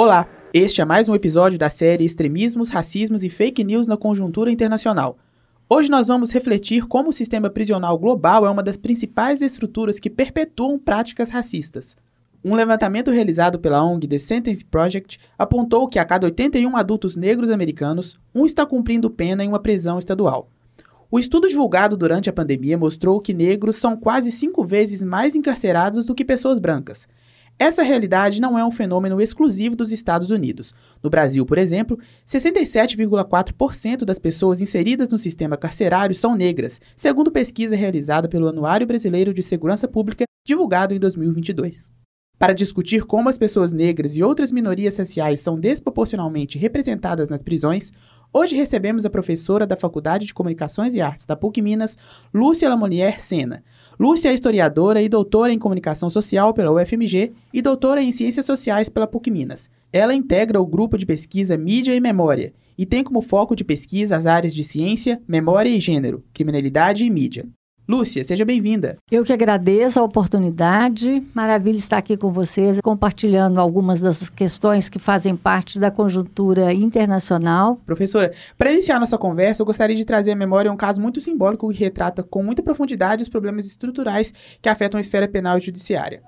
Olá, este é mais um episódio da série Extremismos, Racismos e Fake News na Conjuntura Internacional. Hoje nós vamos refletir como o sistema prisional global é uma das principais estruturas que perpetuam práticas racistas. Um levantamento realizado pela ONG The Sentence Project apontou que a cada 81 adultos negros americanos, um está cumprindo pena em uma prisão estadual. O estudo divulgado durante a pandemia mostrou que negros são quase cinco vezes mais encarcerados do que pessoas brancas, essa realidade não é um fenômeno exclusivo dos Estados Unidos. No Brasil, por exemplo, 67,4% das pessoas inseridas no sistema carcerário são negras, segundo pesquisa realizada pelo Anuário Brasileiro de Segurança Pública, divulgado em 2022. Para discutir como as pessoas negras e outras minorias raciais são desproporcionalmente representadas nas prisões, hoje recebemos a professora da Faculdade de Comunicações e Artes da PUC Minas, Lúcia Lamonier Sena. Lúcia é historiadora e doutora em comunicação social pela UFMG e doutora em ciências sociais pela PUC Minas. Ela integra o grupo de pesquisa Mídia e Memória e tem como foco de pesquisa as áreas de ciência, memória e gênero, criminalidade e mídia. Lúcia, seja bem-vinda. Eu que agradeço a oportunidade. Maravilha estar aqui com vocês, compartilhando algumas das questões que fazem parte da conjuntura internacional. Professora, para iniciar nossa conversa, eu gostaria de trazer à memória um caso muito simbólico que retrata com muita profundidade os problemas estruturais que afetam a esfera penal e judiciária.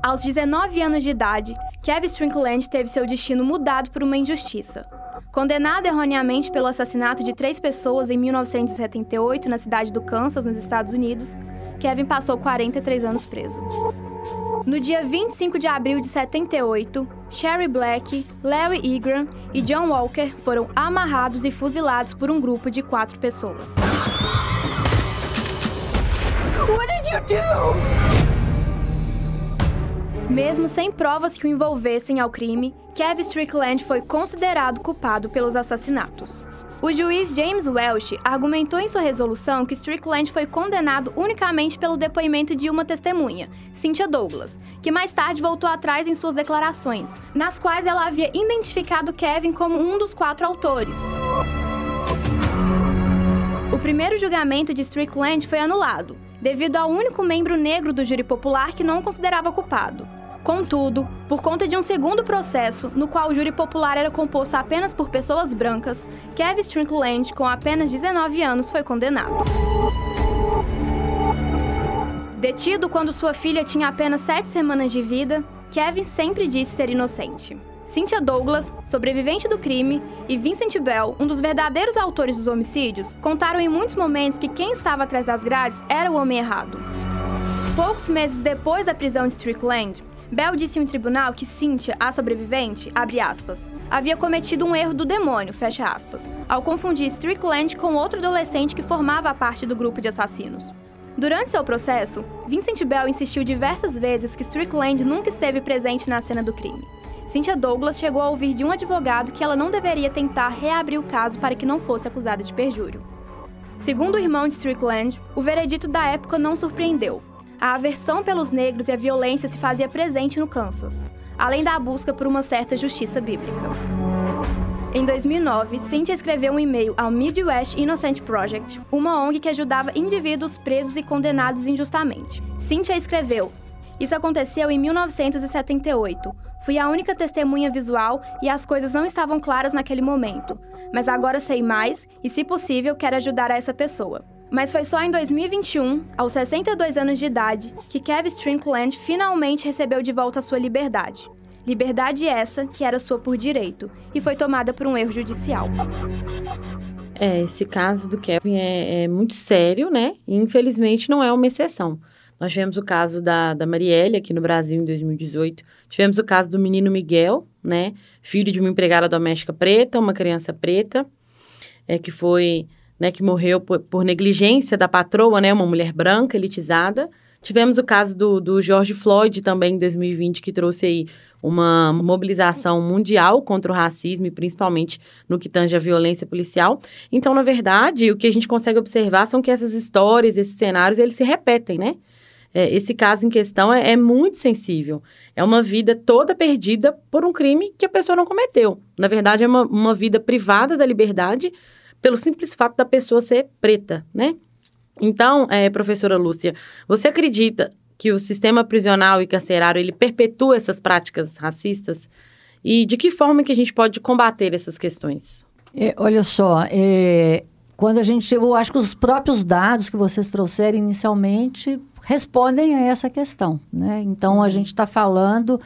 Aos 19 anos de idade, Kevin Strickland teve seu destino mudado por uma injustiça. Condenado erroneamente pelo assassinato de três pessoas em 1978 na cidade do Kansas, nos Estados Unidos, Kevin passou 43 anos preso. No dia 25 de abril de 78, Sherry Black, Larry Egram e John Walker foram amarrados e fuzilados por um grupo de quatro pessoas. What did you do? Mesmo sem provas que o envolvessem ao crime, Kevin Strickland foi considerado culpado pelos assassinatos. O juiz James Welsh argumentou em sua resolução que Strickland foi condenado unicamente pelo depoimento de uma testemunha, Cynthia Douglas, que mais tarde voltou atrás em suas declarações, nas quais ela havia identificado Kevin como um dos quatro autores. O primeiro julgamento de Strickland foi anulado, devido ao único membro negro do júri popular que não o considerava culpado. Contudo, por conta de um segundo processo, no qual o júri popular era composto apenas por pessoas brancas, Kevin Strickland, com apenas 19 anos, foi condenado. Detido quando sua filha tinha apenas sete semanas de vida, Kevin sempre disse ser inocente. Cynthia Douglas, sobrevivente do crime, e Vincent Bell, um dos verdadeiros autores dos homicídios, contaram em muitos momentos que quem estava atrás das grades era o homem errado. Poucos meses depois da prisão de Strickland, Bell disse em tribunal que Cynthia, a sobrevivente, aspas, havia cometido um erro do demônio, aspas, ao confundir Strickland com outro adolescente que formava parte do grupo de assassinos. Durante seu processo, Vincent Bell insistiu diversas vezes que Strickland nunca esteve presente na cena do crime. Cynthia Douglas chegou a ouvir de um advogado que ela não deveria tentar reabrir o caso para que não fosse acusada de perjúrio. Segundo o irmão de Strickland, o veredito da época não surpreendeu, a aversão pelos negros e a violência se fazia presente no Kansas, além da busca por uma certa justiça bíblica. Em 2009, Cynthia escreveu um e-mail ao Midwest Innocent Project, uma ONG que ajudava indivíduos presos e condenados injustamente. Cynthia escreveu: Isso aconteceu em 1978. Fui a única testemunha visual e as coisas não estavam claras naquele momento. Mas agora sei mais e, se possível, quero ajudar essa pessoa. Mas foi só em 2021, aos 62 anos de idade, que Kevin Strickland finalmente recebeu de volta a sua liberdade. Liberdade essa que era sua por direito e foi tomada por um erro judicial. É, esse caso do Kevin é, é muito sério, né? E infelizmente não é uma exceção. Nós tivemos o caso da, da Marielle aqui no Brasil em 2018. Tivemos o caso do menino Miguel, né? Filho de uma empregada doméstica preta, uma criança preta, é, que foi né, que morreu por, por, negligência da patroa, né, uma mulher branca, elitizada. Tivemos o caso do, do George Floyd também em 2020, que trouxe aí uma mobilização mundial contra o racismo e principalmente no que tange a violência policial. Então, na verdade, o que a gente consegue observar são que essas histórias, esses cenários, eles se repetem, né? É, esse caso em questão é, é, muito sensível. É uma vida toda perdida por um crime que a pessoa não cometeu. Na verdade, é uma, uma vida privada da liberdade pelo simples fato da pessoa ser preta, né? Então, é, professora Lúcia, você acredita que o sistema prisional e carcerário ele perpetua essas práticas racistas? E de que forma que a gente pode combater essas questões? É, olha só, é, quando a gente, eu acho que os próprios dados que vocês trouxeram inicialmente respondem a essa questão, né? Então a uhum. gente está falando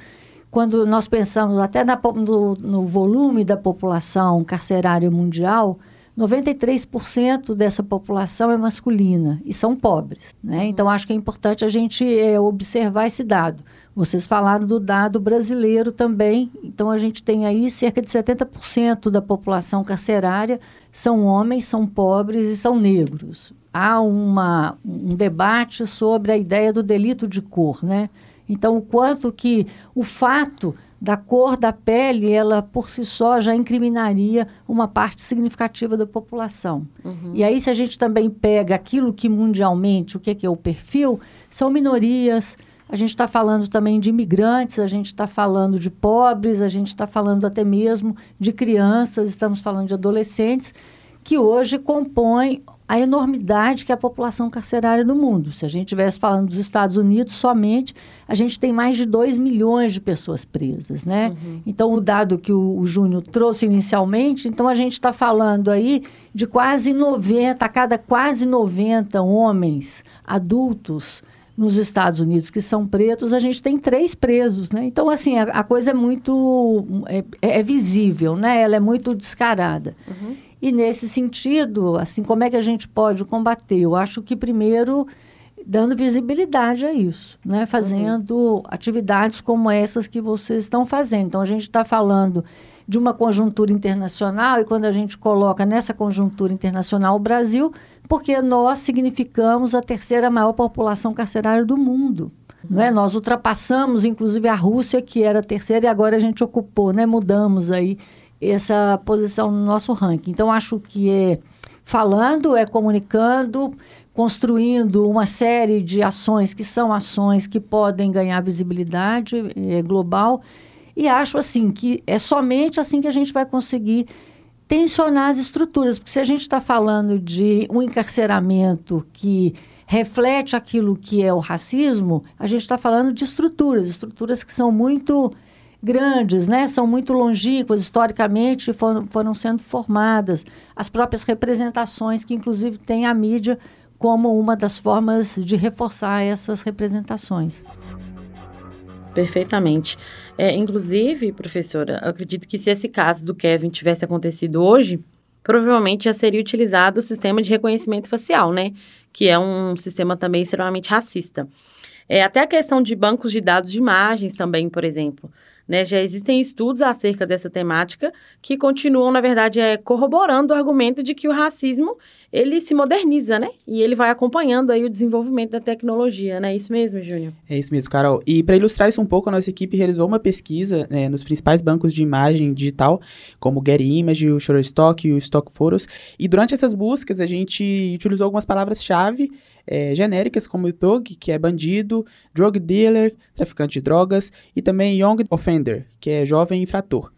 quando nós pensamos até na, no, no volume da população carcerária mundial, 93% dessa população é masculina e são pobres. Né? Uhum. Então, acho que é importante a gente é, observar esse dado. Vocês falaram do dado brasileiro também. Então, a gente tem aí cerca de 70% da população carcerária são homens, são pobres e são negros. Há uma, um debate sobre a ideia do delito de cor, né? Então, o quanto que o fato da cor da pele, ela por si só já incriminaria uma parte significativa da população. Uhum. E aí, se a gente também pega aquilo que mundialmente, o que é, que é o perfil, são minorias. A gente está falando também de imigrantes, a gente está falando de pobres, a gente está falando até mesmo de crianças, estamos falando de adolescentes, que hoje compõem a enormidade que é a população carcerária no mundo. Se a gente estivesse falando dos Estados Unidos somente, a gente tem mais de 2 milhões de pessoas presas, né? Uhum. Então, o dado que o, o Júnior trouxe inicialmente, então a gente está falando aí de quase 90, a cada quase 90 homens adultos nos Estados Unidos que são pretos, a gente tem três presos, né? Então, assim, a, a coisa é muito... É, é, visível, né? Ela é muito descarada. Uhum. E nesse sentido, assim, como é que a gente pode combater? Eu acho que primeiro dando visibilidade a isso, né? Fazendo uhum. atividades como essas que vocês estão fazendo. Então a gente está falando de uma conjuntura internacional e quando a gente coloca nessa conjuntura internacional o Brasil, porque nós significamos a terceira maior população carcerária do mundo. Não é? Nós ultrapassamos, inclusive, a Rússia, que era a terceira, e agora a gente ocupou, né? mudamos aí essa posição no nosso ranking. Então, acho que é falando, é comunicando, construindo uma série de ações que são ações que podem ganhar visibilidade é, global. E acho assim que é somente assim que a gente vai conseguir tensionar as estruturas, porque se a gente está falando de um encarceramento que reflete aquilo que é o racismo, a gente está falando de estruturas, estruturas que são muito grandes, né? São muito longínquas, historicamente foram, foram sendo formadas. As próprias representações, que inclusive tem a mídia como uma das formas de reforçar essas representações. Perfeitamente. É, inclusive, professora, acredito que se esse caso do Kevin tivesse acontecido hoje, provavelmente já seria utilizado o sistema de reconhecimento facial, né? Que é um sistema também extremamente racista. É, até a questão de bancos de dados de imagens também, por exemplo. Né? Já existem estudos acerca dessa temática que continuam, na verdade, é, corroborando o argumento de que o racismo ele se moderniza, né? E ele vai acompanhando aí o desenvolvimento da tecnologia, né? É isso mesmo, Júnior? É isso mesmo, Carol. E para ilustrar isso um pouco, a nossa equipe realizou uma pesquisa né, nos principais bancos de imagem digital, como o Getty Image, o Shutterstock e o Stock Photos. E durante essas buscas, a gente utilizou algumas palavras-chave é, genéricas como thug, que é bandido, drug dealer, traficante de drogas, e também young offender, que é jovem infrator.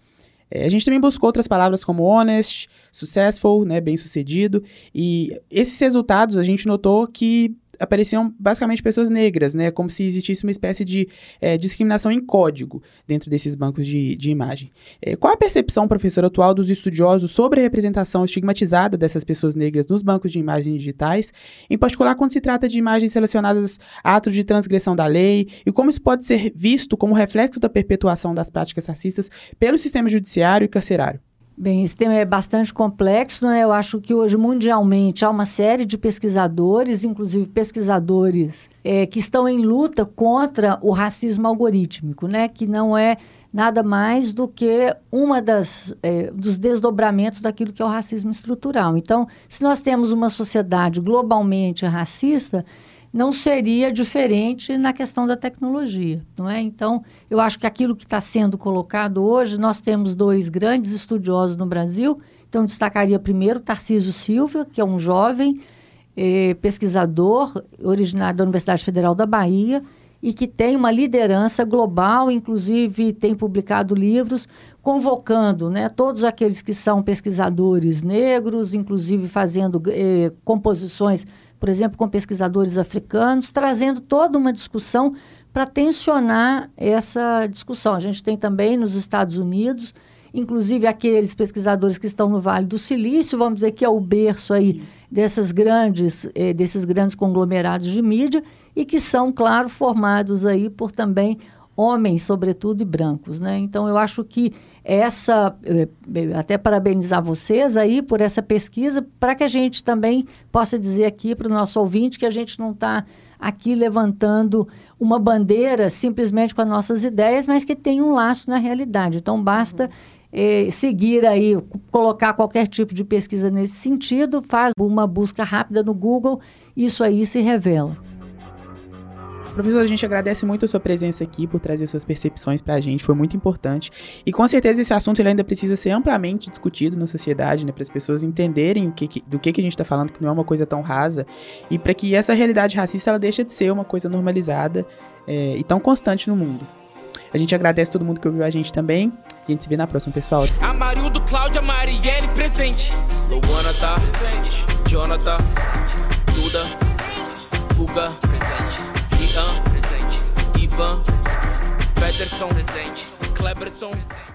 É, a gente também buscou outras palavras como honest, successful, né, bem sucedido, e esses resultados a gente notou que apareciam basicamente pessoas negras, né? Como se existisse uma espécie de é, discriminação em código dentro desses bancos de, de imagem. É, qual a percepção, professor, atual dos estudiosos sobre a representação estigmatizada dessas pessoas negras nos bancos de imagens digitais, em particular quando se trata de imagens relacionadas a atos de transgressão da lei, e como isso pode ser visto como reflexo da perpetuação das práticas racistas pelo sistema judiciário e carcerário? Bem, esse tema é bastante complexo, né? Eu acho que hoje, mundialmente, há uma série de pesquisadores, inclusive pesquisadores é, que estão em luta contra o racismo algorítmico, né? Que não é nada mais do que uma das é, dos desdobramentos daquilo que é o racismo estrutural. Então, se nós temos uma sociedade globalmente racista, não seria diferente na questão da tecnologia, não é? Então, eu acho que aquilo que está sendo colocado hoje, nós temos dois grandes estudiosos no Brasil, então destacaria primeiro Tarcísio Silva, que é um jovem eh, pesquisador originário da Universidade Federal da Bahia e que tem uma liderança global, inclusive tem publicado livros convocando né, todos aqueles que são pesquisadores negros, inclusive fazendo eh, composições por exemplo, com pesquisadores africanos, trazendo toda uma discussão para tensionar essa discussão. A gente tem também nos Estados Unidos, inclusive aqueles pesquisadores que estão no Vale do Silício, vamos dizer que é o berço aí dessas grandes, eh, desses grandes conglomerados de mídia e que são, claro, formados aí por também homens, sobretudo, e brancos, né? Então, eu acho que essa, eh, eh, até parabenizar vocês aí por essa pesquisa, para que a gente também possa dizer aqui para o nosso ouvinte que a gente não está aqui levantando uma bandeira simplesmente com as nossas ideias, mas que tem um laço na realidade. Então, basta eh, seguir aí, colocar qualquer tipo de pesquisa nesse sentido, faz uma busca rápida no Google, isso aí se revela. Professor, a gente agradece muito a sua presença aqui por trazer suas percepções para a gente, foi muito importante. E com certeza esse assunto ele ainda precisa ser amplamente discutido na sociedade, né, para as pessoas entenderem o que, que do que, que a gente está falando, que não é uma coisa tão rasa, e para que essa realidade racista ela deixe de ser uma coisa normalizada é, e tão constante no mundo. A gente agradece todo mundo que ouviu a gente também. A gente se vê na próxima, pessoal. Amarildo, Cláudia, Marielle, presente. Luana tá presente. Jonathan, Duda, presente. Ivan, Peterson, presente. Kleberson, presente.